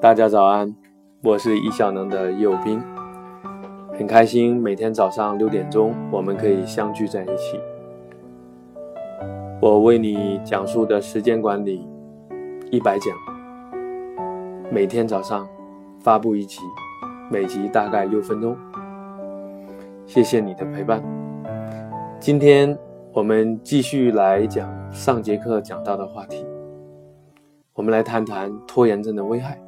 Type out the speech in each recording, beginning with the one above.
大家早安，我是易效能的右斌，很开心每天早上六点钟我们可以相聚在一起。我为你讲述的时间管理一百讲，每天早上发布一集，每集大概六分钟。谢谢你的陪伴。今天我们继续来讲上节课讲到的话题，我们来谈谈拖延症的危害。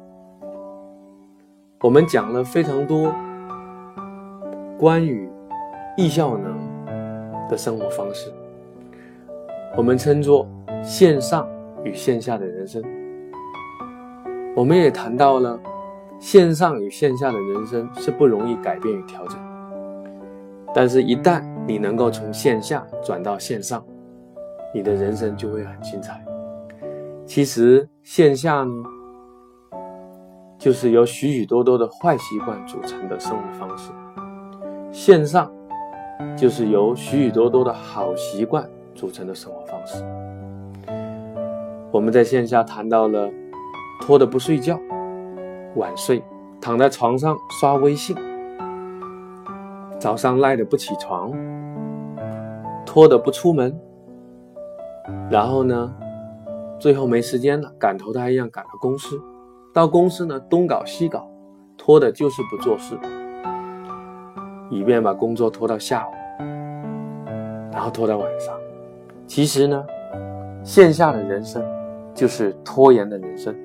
我们讲了非常多关于易效能的生活方式，我们称作线上与线下的人生。我们也谈到了线上与线下的人生是不容易改变与调整，但是，一旦你能够从线下转到线上，你的人生就会很精彩。其实，线下呢？就是由许许多多的坏习惯组成的生活方式，线上就是由许许多多的好习惯组成的生活方式。我们在线下谈到了拖的不睡觉、晚睡，躺在床上刷微信，早上赖的不起床，拖的不出门，然后呢，最后没时间了，赶头胎一样赶到公司。到公司呢，东搞西搞，拖的就是不做事，以便把工作拖到下午，然后拖到晚上。其实呢，线下的人生就是拖延的人生，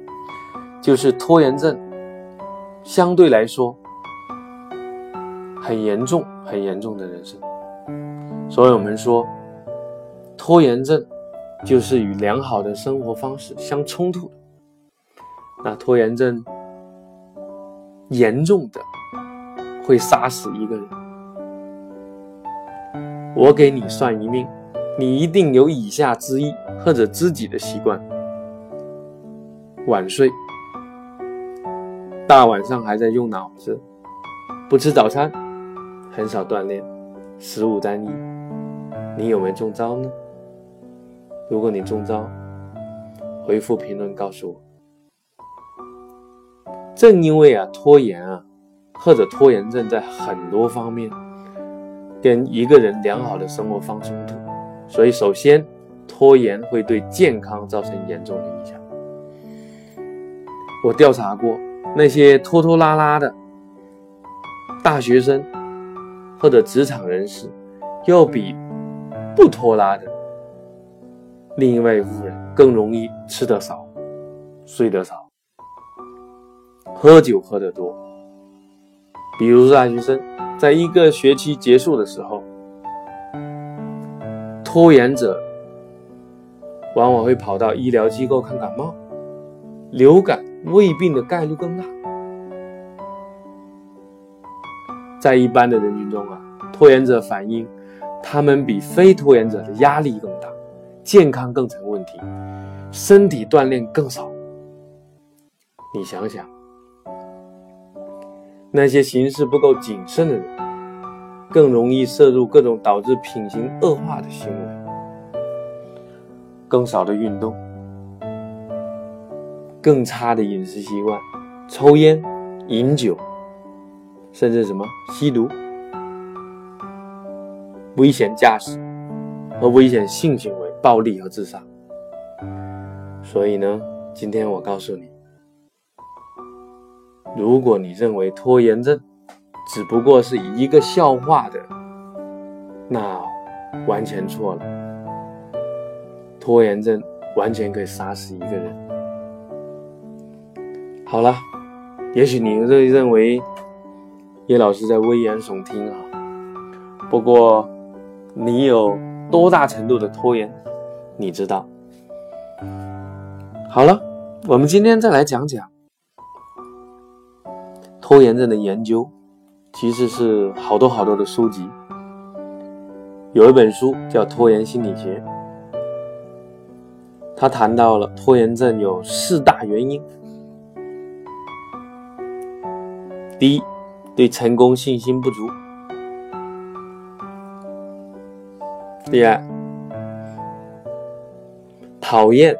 就是拖延症相对来说很严重、很严重的人生。所以我们说，拖延症就是与良好的生活方式相冲突的。那拖延症严重的会杀死一个人。我给你算一命，你一定有以下之一或者知己的习惯：晚睡，大晚上还在用脑子，不吃早餐，很少锻炼，食物单一。你有没有中招呢？如果你中招，回复评论告诉我。正因为啊拖延啊，或者拖延症在很多方面跟一个人良好的生活方式冲突，所以首先拖延会对健康造成严重的影响。我调查过那些拖拖拉拉的大学生或者职场人士，要比不拖拉的另外一位夫人更容易吃得少，睡得少。喝酒喝得多，比如大学生，在一个学期结束的时候，拖延者往往会跑到医疗机构看感冒、流感、胃病的概率更大。在一般的人群中啊，拖延者反映他们比非拖延者的压力更大，健康更成问题，身体锻炼更少。你想想。那些行事不够谨慎的人，更容易摄入各种导致品行恶化的行为，更少的运动，更差的饮食习惯，抽烟、饮酒，甚至什么吸毒、危险驾驶和危险性行为、暴力和自杀。所以呢，今天我告诉你。如果你认为拖延症只不过是一个笑话的，那完全错了。拖延症完全可以杀死一个人。好了，也许你会认为叶老师在危言耸听啊，不过你有多大程度的拖延，你知道。好了，我们今天再来讲讲。拖延症的研究其实是好多好多的书籍，有一本书叫《拖延心理学》，他谈到了拖延症有四大原因：第一，对成功信心不足；第二，讨厌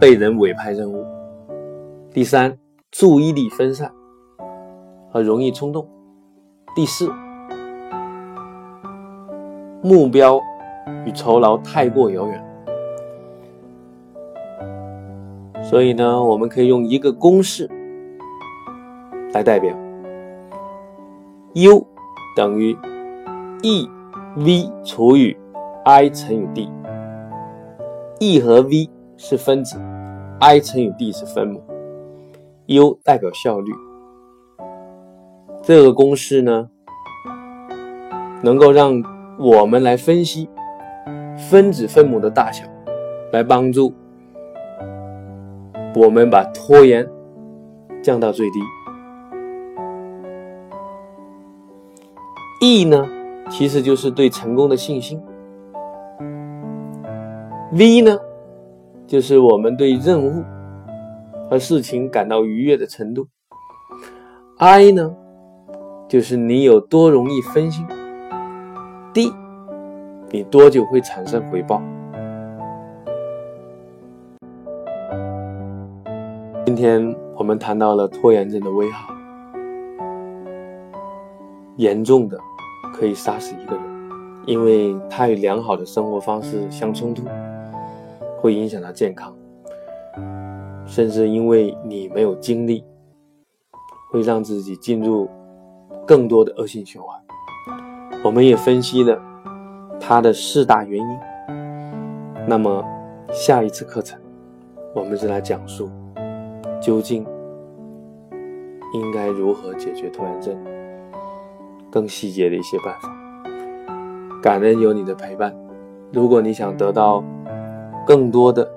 被人委派任务；第三，注意力分散。和容易冲动。第四，目标与酬劳太过遥远。所以呢，我们可以用一个公式来代表：U 等于 E V 除以 I 乘以 D。E 和 V 是分子，I 乘以 D 是分母，U 代表效率。这个公式呢，能够让我们来分析分子分母的大小，来帮助。我们把拖延降到最低。E 呢，其实就是对成功的信心。V 呢，就是我们对任务和事情感到愉悦的程度。I 呢，就是你有多容易分心。D，你多久会产生回报？今天我们谈到了拖延症的危害，严重的可以杀死一个人，因为它与良好的生活方式相冲突，会影响他健康，甚至因为你没有精力，会让自己进入更多的恶性循环。我们也分析了它的四大原因，那么下一次课程我们就来讲述。究竟应该如何解决拖延症？更细节的一些办法。感恩有你的陪伴。如果你想得到更多的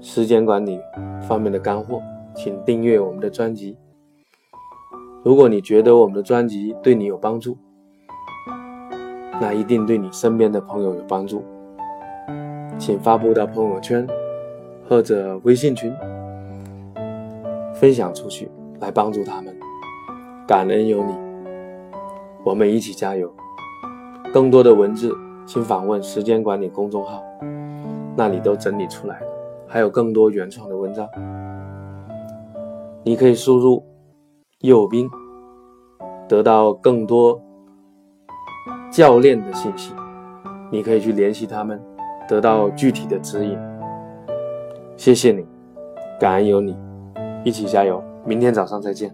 时间管理方面的干货，请订阅我们的专辑。如果你觉得我们的专辑对你有帮助，那一定对你身边的朋友有帮助。请发布到朋友圈或者微信群。分享出去，来帮助他们。感恩有你，我们一起加油。更多的文字，请访问时间管理公众号，那里都整理出来了，还有更多原创的文章。你可以输入“右兵”，得到更多教练的信息。你可以去联系他们，得到具体的指引。谢谢你，感恩有你。一起加油！明天早上再见。